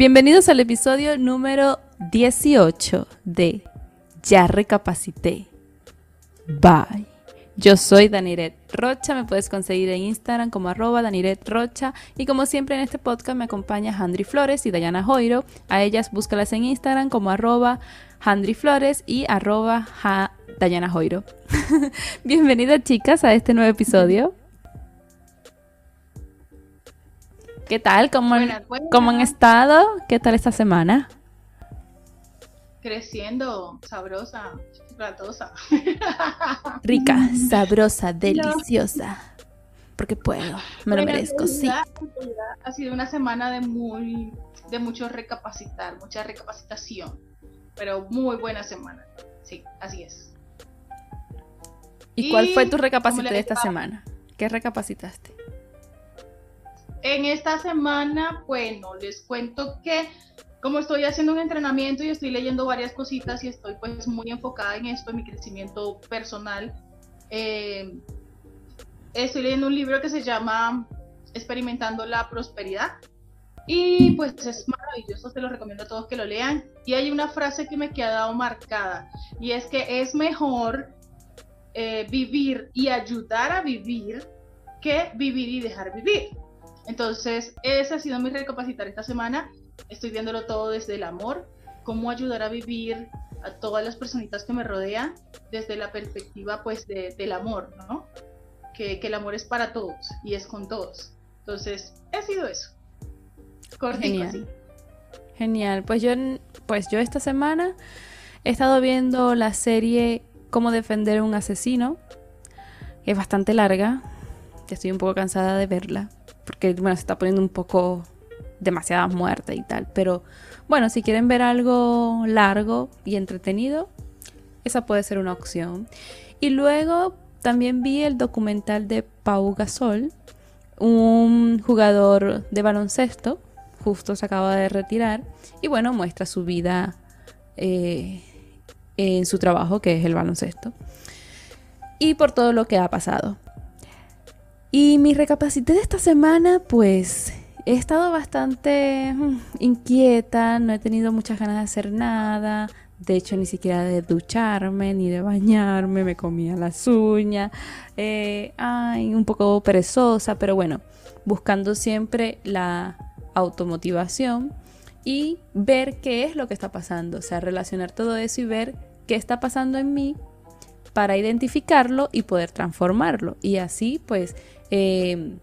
Bienvenidos al episodio número 18 de Ya Recapacité. Bye. Yo soy Daniret Rocha, me puedes conseguir en Instagram como arroba Daniret Rocha y como siempre en este podcast me acompaña Handry Flores y Dayana Joiro. A ellas búscalas en Instagram como arroba Handry Flores y arroba Dayana Joiro. Bienvenidas chicas a este nuevo episodio. ¿Qué tal? ¿Cómo, ¿Cómo han estado? ¿Qué tal esta semana? Creciendo, sabrosa, chocolatosa. Rica, sabrosa, deliciosa. Porque puedo, me lo merezco, sí. Ha sido una semana de muy, de mucho recapacitar, mucha recapacitación. Pero muy buena semana. Sí, así es. ¿Y, cuál fue tu recapacitación de esta semana? ¿Qué recapacitaste? En esta semana, bueno, les cuento que como estoy haciendo un entrenamiento y estoy leyendo varias cositas y estoy pues muy enfocada en esto, en mi crecimiento personal, eh, estoy leyendo un libro que se llama Experimentando la Prosperidad y pues es maravilloso, te lo recomiendo a todos que lo lean. Y hay una frase que me quedado marcada y es que es mejor eh, vivir y ayudar a vivir que vivir y dejar vivir. Entonces, ese ha sido mi recapacitar esta semana. Estoy viéndolo todo desde el amor, cómo ayudar a vivir a todas las personitas que me rodean desde la perspectiva pues del amor, ¿no? Que, el amor es para todos y es con todos. Entonces, ha sido eso. Genial. Genial. Pues yo, pues yo esta semana he estado viendo la serie Cómo defender a un asesino. Es bastante larga. Estoy un poco cansada de verla porque bueno, se está poniendo un poco demasiada muerte y tal. Pero bueno, si quieren ver algo largo y entretenido, esa puede ser una opción. Y luego también vi el documental de Pau Gasol, un jugador de baloncesto, justo se acaba de retirar, y bueno, muestra su vida eh, en su trabajo, que es el baloncesto, y por todo lo que ha pasado. Y mi recapacité de esta semana, pues he estado bastante mm, inquieta, no he tenido muchas ganas de hacer nada. De hecho, ni siquiera de ducharme, ni de bañarme, me comía las uñas. Eh, ay, un poco perezosa, pero bueno, buscando siempre la automotivación y ver qué es lo que está pasando. O sea, relacionar todo eso y ver qué está pasando en mí para identificarlo y poder transformarlo. Y así, pues, eh,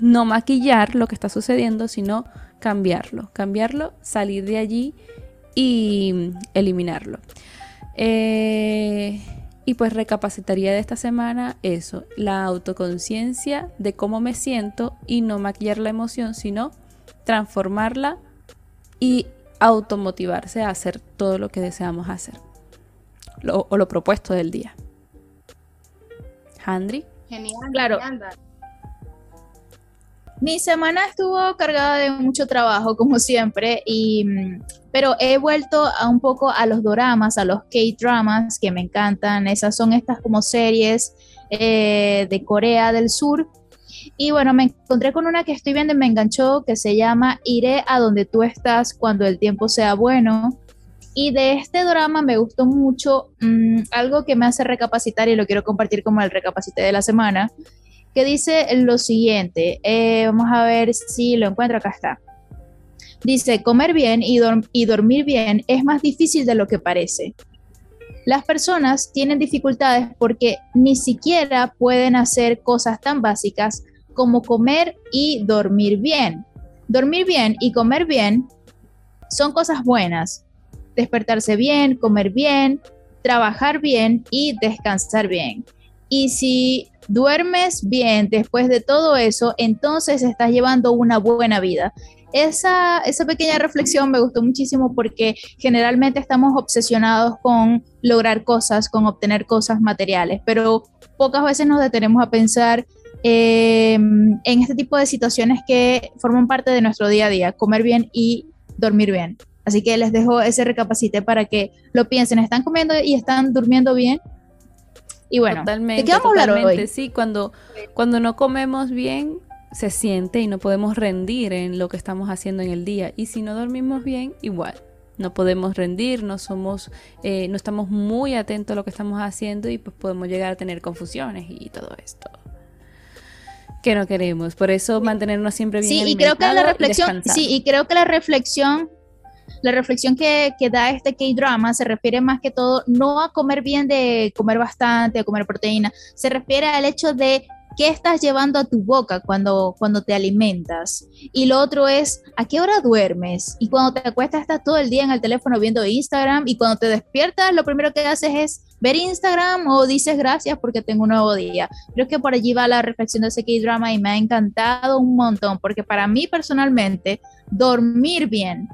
no maquillar lo que está sucediendo, sino cambiarlo, cambiarlo, salir de allí y eliminarlo. Eh, y pues recapacitaría de esta semana eso, la autoconciencia de cómo me siento y no maquillar la emoción, sino transformarla y automotivarse a hacer todo lo que deseamos hacer. o lo propuesto del día. Handry. Genial. Claro. Mi semana estuvo cargada de mucho trabajo, como siempre, y, mm, pero he vuelto a un poco a los doramas, a los K-dramas, que me encantan. Esas son estas como series eh, de Corea del Sur. Y bueno, me encontré con una que estoy viendo y me enganchó, que se llama Iré a donde tú estás cuando el tiempo sea bueno. Y de este drama me gustó mucho mm, algo que me hace recapacitar y lo quiero compartir como el recapacité de la semana que dice lo siguiente. Eh, vamos a ver si lo encuentro. Acá está. Dice, comer bien y, y dormir bien es más difícil de lo que parece. Las personas tienen dificultades porque ni siquiera pueden hacer cosas tan básicas como comer y dormir bien. Dormir bien y comer bien son cosas buenas. Despertarse bien, comer bien, trabajar bien y descansar bien. Y si duermes bien después de todo eso, entonces estás llevando una buena vida. Esa, esa pequeña reflexión me gustó muchísimo porque generalmente estamos obsesionados con lograr cosas, con obtener cosas materiales, pero pocas veces nos detenemos a pensar em, en este tipo de situaciones que forman parte de nuestro día a día, comer bien y dormir bien. Así que les dejo ese recapacite para que lo piensen. ¿Están comiendo y están durmiendo bien? Y bueno, totalmente, ¿de qué vamos a hablar hoy? Sí, cuando, cuando no comemos bien, se siente y no podemos rendir en lo que estamos haciendo en el día. Y si no dormimos bien, igual. No podemos rendir, no somos, eh, no estamos muy atentos a lo que estamos haciendo y pues podemos llegar a tener confusiones y todo esto que no queremos. Por eso mantenernos siempre bien. Sí, y creo que la reflexión, sí, y creo que la reflexión, la reflexión que, que da este K-drama se refiere más que todo no a comer bien de comer bastante, a comer proteína, se refiere al hecho de qué estás llevando a tu boca cuando, cuando te alimentas. Y lo otro es, ¿a qué hora duermes? Y cuando te acuestas estás todo el día en el teléfono viendo Instagram y cuando te despiertas lo primero que haces es ver Instagram o dices gracias porque tengo un nuevo día. Creo que por allí va la reflexión de ese K-drama y me ha encantado un montón porque para mí personalmente dormir bien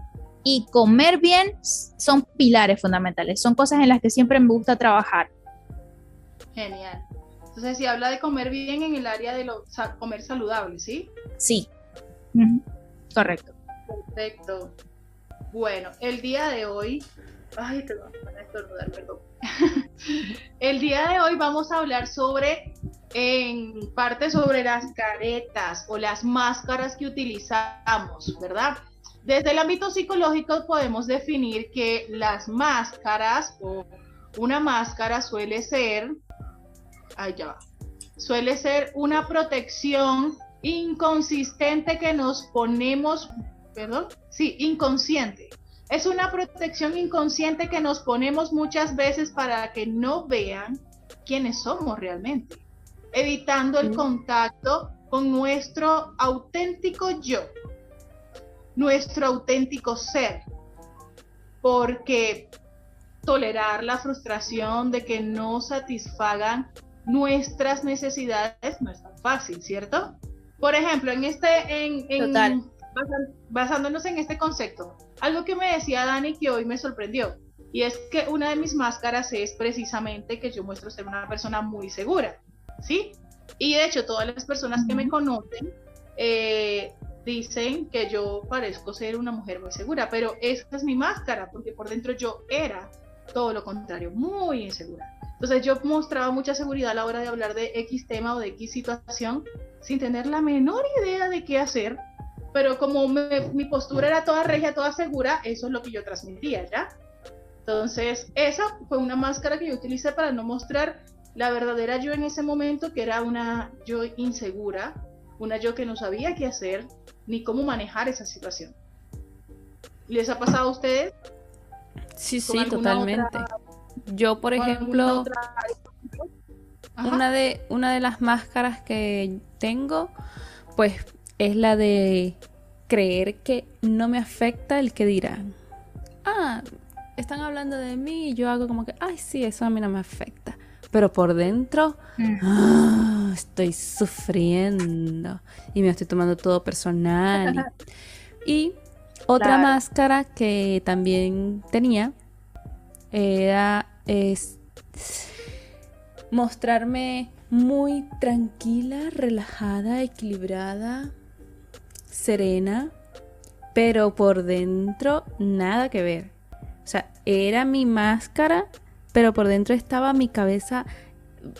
y comer bien son pilares fundamentales, son cosas en las que siempre me gusta trabajar. Genial. Entonces, si habla de comer bien en el área de lo, comer saludable, ¿sí? Sí. Correcto. Perfecto. Bueno, el día de hoy. Ay, te voy a estornudar, perdón. el día de hoy vamos a hablar sobre, en parte sobre las caretas o las máscaras que utilizamos, ¿verdad? Desde el ámbito psicológico podemos definir que las máscaras o una máscara suele ser Ahí ya va. Suele ser una protección inconsistente que nos ponemos, perdón, sí, inconsciente. Es una protección inconsciente que nos ponemos muchas veces para que no vean quiénes somos realmente, evitando el contacto con nuestro auténtico yo, nuestro auténtico ser, porque tolerar la frustración de que no satisfagan nuestras necesidades no es tan fácil, ¿cierto? Por ejemplo, en este, en, basándonos en este concepto, algo que me decía Dani que hoy me sorprendió, y es que una de mis máscaras es precisamente que yo muestro ser una persona muy segura, ¿sí? Y de hecho, todas las personas que me conocen eh, dicen que yo parezco ser una mujer muy segura, pero esa es mi máscara, porque por dentro yo era todo lo contrario, muy insegura. Entonces yo mostraba mucha seguridad a la hora de hablar de X tema o de X situación sin tener la menor idea de qué hacer, pero como mi postura era toda regia, toda segura, eso es lo que yo transmitía, ¿ya? Entonces, esa fue una máscara que yo utilicé para no mostrar la verdadera yo en ese momento, que era una yo insegura, una yo que no sabía qué hacer ni cómo manejar esa situación. ¿Les ha pasado a ustedes? Sí, sí, totalmente. Yo, por ejemplo, una de, una de las máscaras que tengo, pues es la de creer que no me afecta el que dirán. Ah, están hablando de mí y yo hago como que, ay, sí, eso a mí no me afecta. Pero por dentro, mm. ah, estoy sufriendo y me estoy tomando todo personal. y otra máscara que también tenía era es mostrarme muy tranquila, relajada, equilibrada, serena, pero por dentro nada que ver. O sea, era mi máscara, pero por dentro estaba mi cabeza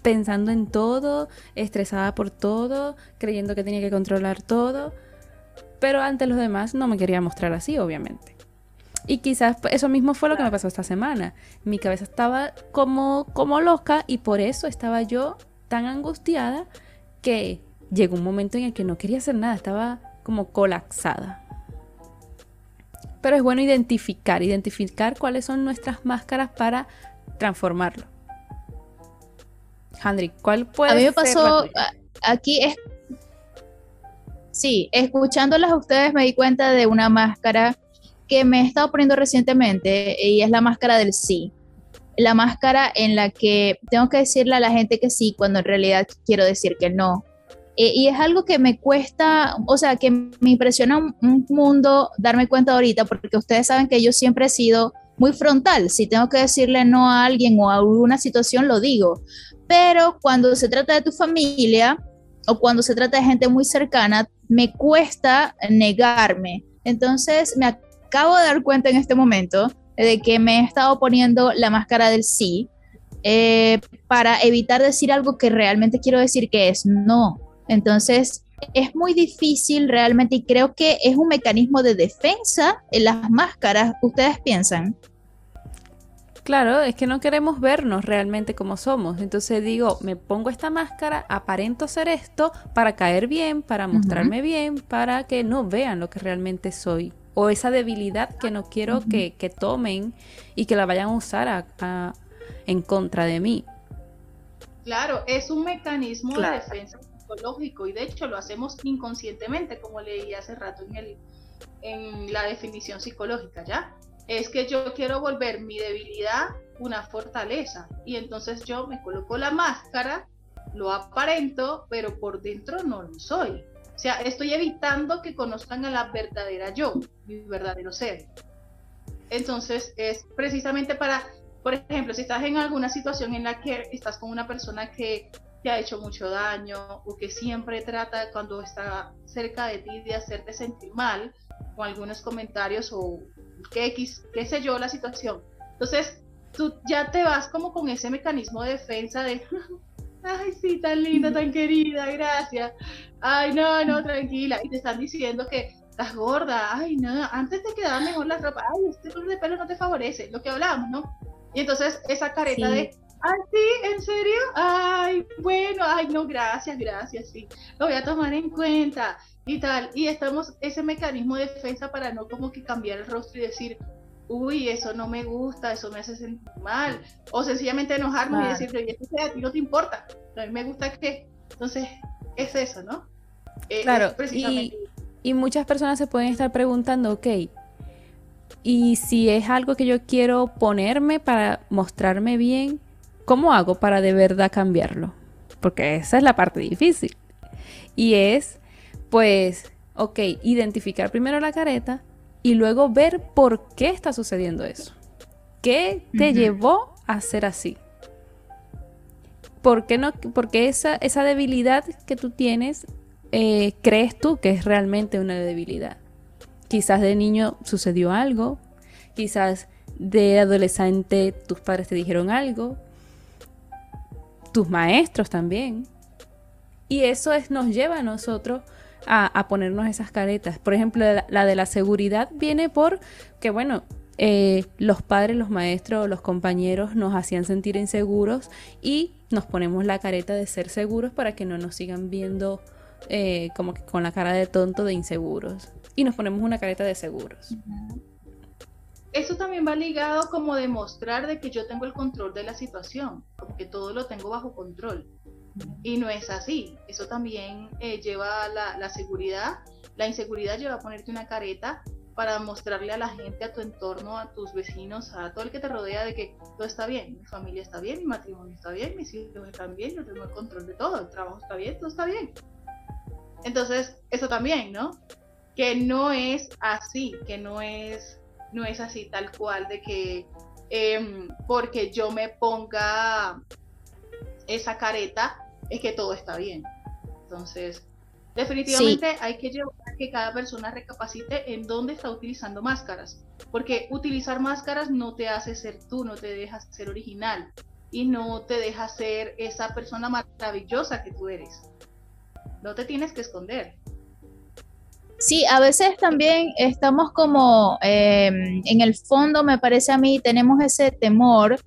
pensando en todo, estresada por todo, creyendo que tenía que controlar todo. Pero ante los demás no me quería mostrar así, obviamente. Y quizás eso mismo fue lo que me pasó esta semana. Mi cabeza estaba como, como loca y por eso estaba yo tan angustiada que llegó un momento en el que no quería hacer nada, estaba como colapsada. Pero es bueno identificar, identificar cuáles son nuestras máscaras para transformarlo. Handry, ¿cuál puede ser? A mí me pasó, aquí es... Sí, escuchándolas a ustedes me di cuenta de una máscara que me he estado poniendo recientemente y es la máscara del sí. La máscara en la que tengo que decirle a la gente que sí cuando en realidad quiero decir que no. Eh, y es algo que me cuesta, o sea, que me impresiona un, mundo darme cuenta ahorita, porque ustedes saben que yo siempre he sido muy frontal. Si tengo que decirle no a alguien o a alguna situación, lo digo. Pero cuando se trata de tu familia o cuando se trata de gente muy cercana, me cuesta negarme. Entonces me acabo de dar cuenta en este momento de que me he estado poniendo la máscara del sí eh, para evitar decir algo que realmente quiero decir que es no. Entonces, es muy difícil realmente y creo que es un mecanismo de defensa en las máscaras. ¿Ustedes piensan? Claro, es que no queremos vernos realmente como somos. Entonces digo, me pongo esta máscara, aparento ser esto para caer bien, para mostrarme bien, para que no vean lo que realmente soy. O esa debilidad que no quiero que, tomen y que la vayan a usar en contra de mí. Claro, es un mecanismo de defensa psicológico y de hecho lo hacemos inconscientemente, como leí hace rato en, el, en la definición psicológica, ¿ya? es que yo quiero volver mi debilidad una fortaleza. Y entonces yo me coloco la máscara, lo aparento, pero por dentro no lo soy. O sea, estoy evitando que conozcan a la verdadera yo, mi verdadero ser. Entonces es precisamente para, por ejemplo, si estás en alguna situación en la que estás con una persona que te ha hecho mucho daño o que siempre trata cuando está cerca de ti de hacerte sentir mal con algunos comentarios o que X, qué sé yo, la situación. Entonces, tú ya te vas como con ese mecanismo de defensa de, ay, sí, tan linda, tan querida, gracias. Ay, no, no, tranquila. Y te están diciendo que estás gorda, ay, no, antes te quedaba mejor la ropa, ay, este color de pelo no te favorece, lo que hablábamos, ¿no? Y entonces esa careta de, ay, sí, ¿en serio? Ay, bueno, ay, no, gracias, gracias, sí, lo voy a tomar en cuenta y tal. Y estamos ese mecanismo de defensa para no como que cambiar el rostro y decir, uy, eso no me gusta, eso me hace sentir mal. O sencillamente enojarnos y decir, oye, esto a ti no te importa, a mí me gusta que. Entonces, es eso, ¿no? Eh, claro, y, y muchas personas se pueden estar preguntando, ok, y si es algo que yo quiero ponerme para mostrarme bien, ¿cómo hago para de verdad cambiarlo? Porque esa es la parte difícil. Y es pues, ok, identificar primero la careta y luego ver por qué está sucediendo eso. ¿Qué te llevó a ser así? ¿Por qué no? Porque esa, esa debilidad que tú tienes, eh, crees tú que es realmente una debilidad. Quizás de niño sucedió algo, quizás de adolescente tus padres te dijeron algo, tus maestros también. Y eso es, nos lleva a nosotros a, ponernos esas caretas. Por ejemplo, la, de la seguridad viene por que, bueno, eh, los padres, los maestros, los compañeros nos hacían sentir inseguros y nos ponemos la careta de ser seguros para que no nos sigan viendo eh, como que con la cara de tonto de inseguros. Y nos ponemos una careta de seguros. Eso también va ligado como demostrar de que yo tengo el control de la situación, como que todo lo tengo bajo control. Y no es así. Eso también eh, lleva la, la seguridad. La inseguridad lleva a ponerte una careta para mostrarle a la gente, a tu entorno, a tus vecinos, a todo el que te rodea de que todo está bien, mi familia está bien, mi matrimonio está bien, mis hijos están bien, yo tengo el control de todo, el trabajo está bien, todo está bien. Entonces, eso también, ¿no? Que no es así, que no es, no es así tal cual de que em, porque yo me ponga esa careta, es que todo está bien. Entonces, definitivamente hay que llevar a que cada persona recapacite en dónde está utilizando máscaras, porque utilizar máscaras no te hace ser tú, no te deja ser original y no te deja ser esa persona maravillosa que tú eres. No te tienes que esconder. Sí, a veces también estamos como, em, en el fondo me parece a mí, tenemos ese temor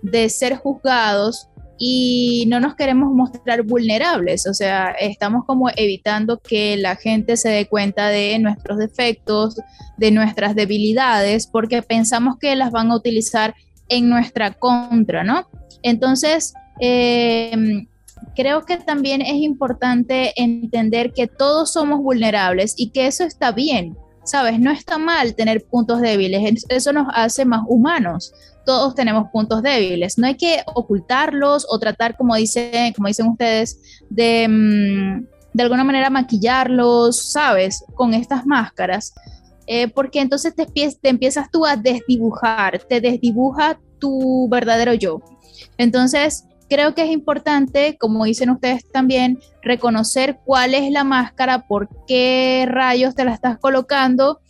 de ser juzgados y no nos queremos mostrar vulnerables, o sea, estamos como evitando que la gente se dé cuenta de nuestros defectos, de nuestras debilidades, porque pensamos que las van a utilizar en nuestra contra, ¿no? Entonces, em, creo que también es importante entender que todos somos vulnerables y que eso está bien, ¿sabes? No está mal tener puntos débiles, eso nos hace más humanos todos tenemos puntos débiles. No hay que ocultarlos o tratar, como, dice, como dicen ustedes, de, mm, de alguna manera maquillarlos, ¿sabes? Con estas máscaras. Eh, porque entonces te, te empiezas tú a desdibujar, te desdibuja tu verdadero yo. Entonces, creo que es importante, como dicen ustedes también, reconocer cuál es la máscara, por qué rayos te la estás colocando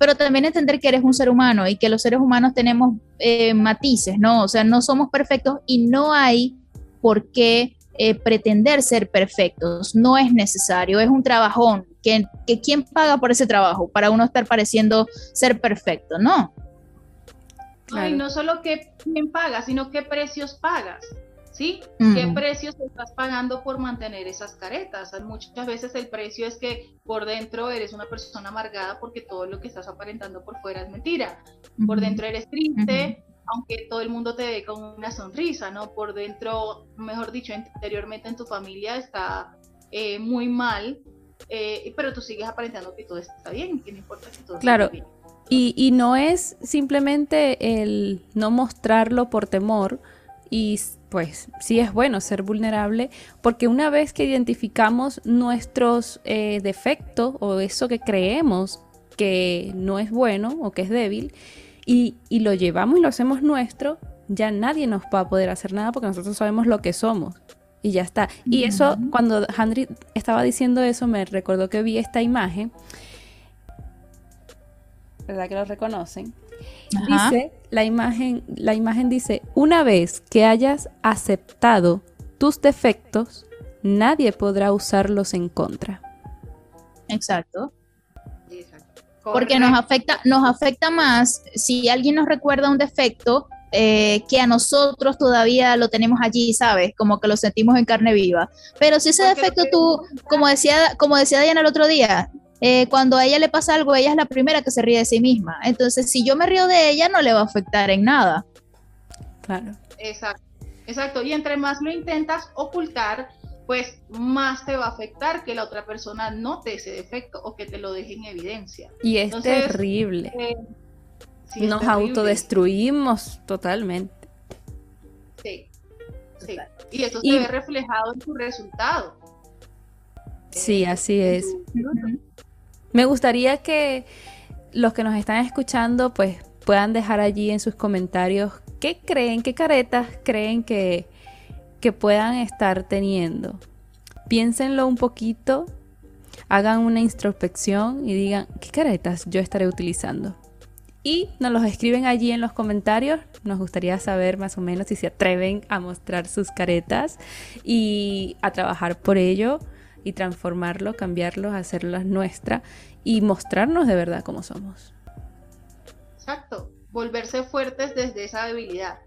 pero también entender que eres un ser humano y que los seres humanos tenemos eh, matices, ¿no? O sea, no somos perfectos y no hay por qué eh, pretender ser perfectos. No es necesario, es un trabajón. Que, que ¿Quién paga por ese trabajo? Para uno estar pareciendo ser perfecto, ¿no? Y no solo que quién paga, sino qué precios pagas. ¿Sí? ¿Qué precios estás pagando por mantener esas caretas? Muchas veces el precio es que por dentro eres una persona amargada porque todo lo que estás aparentando por fuera es mentira. Por dentro eres triste, aunque todo el mundo te ve con una sonrisa, ¿no? Por dentro, mejor dicho, interiormente en tu familia está eh, muy mal, eh, pero tú sigues aparentando que todo está bien, que no importa que todo claro. esté bien. Y, y no es simplemente el no mostrarlo por temor, y pues sí es bueno ser vulnerable, porque una vez que identificamos nuestros eh, defectos o eso que creemos que no es bueno o que es débil, y, lo llevamos y lo hacemos nuestro, ya nadie nos va a poder hacer nada porque nosotros sabemos lo que somos. Y ya está. Y eso, cuando Henry estaba diciendo eso, me recordó que vi esta imagen. ¿Verdad que lo reconocen? Dice, la imagen, la imagen dice, una vez que hayas aceptado tus defectos, nadie podrá usarlos en contra. Exacto. Porque nos afecta, nos afecta más si alguien nos recuerda un defecto eh, que a nosotros todavía lo tenemos allí, ¿sabes? Como que lo sentimos en carne viva. Pero si ese defecto tú, como decía, como decía Diana el otro día, eh, cuando a ella le pasa algo, ella es la primera que se ríe de sí misma. Entonces, si yo me río de ella, no le va a afectar en nada. Claro. Exacto. Exacto. Y entre más lo intentas ocultar, pues más te va a afectar que la otra persona note ese defecto o que te lo deje en evidencia. Y es terrible. Eh, Nos autodestruimos totalmente. Sí, sí. Y eso se ve reflejado en tu resultado. Sí, así es. Me gustaría que los que nos están escuchando pues puedan dejar allí en sus comentarios qué creen, qué caretas creen que que puedan estar teniendo. Piénsenlo un poquito, hagan una introspección y digan qué caretas yo estaré utilizando. Y nos los escriben allí en los comentarios. Nos gustaría saber más o menos si se atreven a mostrar sus caretas y a trabajar por ello y transformarlo, cambiarlo, hacerlas nuestra y mostrarnos de verdad cómo somos. Exacto, volverse fuertes desde esa debilidad.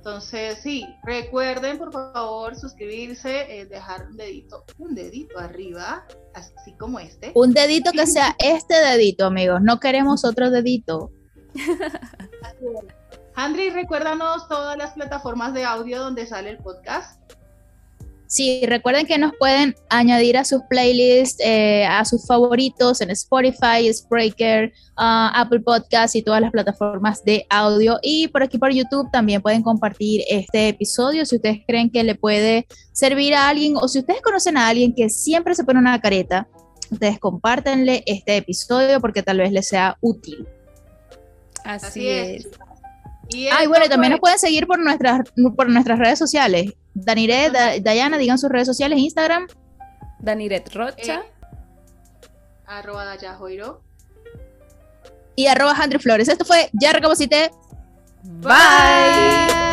Entonces, sí, recuerden por favor suscribirse, eh, dejar un dedito, un dedito arriba, así como este. Un dedito que sea este dedito, amigos. No queremos otro dedito. Andri, recuérdanos todas las plataformas de audio donde sale el podcast. Sí, recuerden que nos pueden añadir a sus playlists, eh, a sus favoritos en Spotify, Spreaker, uh, Apple Podcasts y todas las plataformas de audio. Y por aquí por YouTube también pueden compartir este episodio si ustedes creen que le puede servir a alguien o si ustedes conocen a alguien que siempre se pone una careta, ustedes compártenle este episodio porque tal vez les sea útil. Así, es. Y ah, bueno, también nos pueden seguir por nuestras, por nuestras redes sociales. Daniret, Dayana, digan sus redes sociales, Instagram. Daniret Rocha. Eh, arroba Dayajoiro. Y arroba Andrew Flores. Esto fue Ya Recapacité. Bye.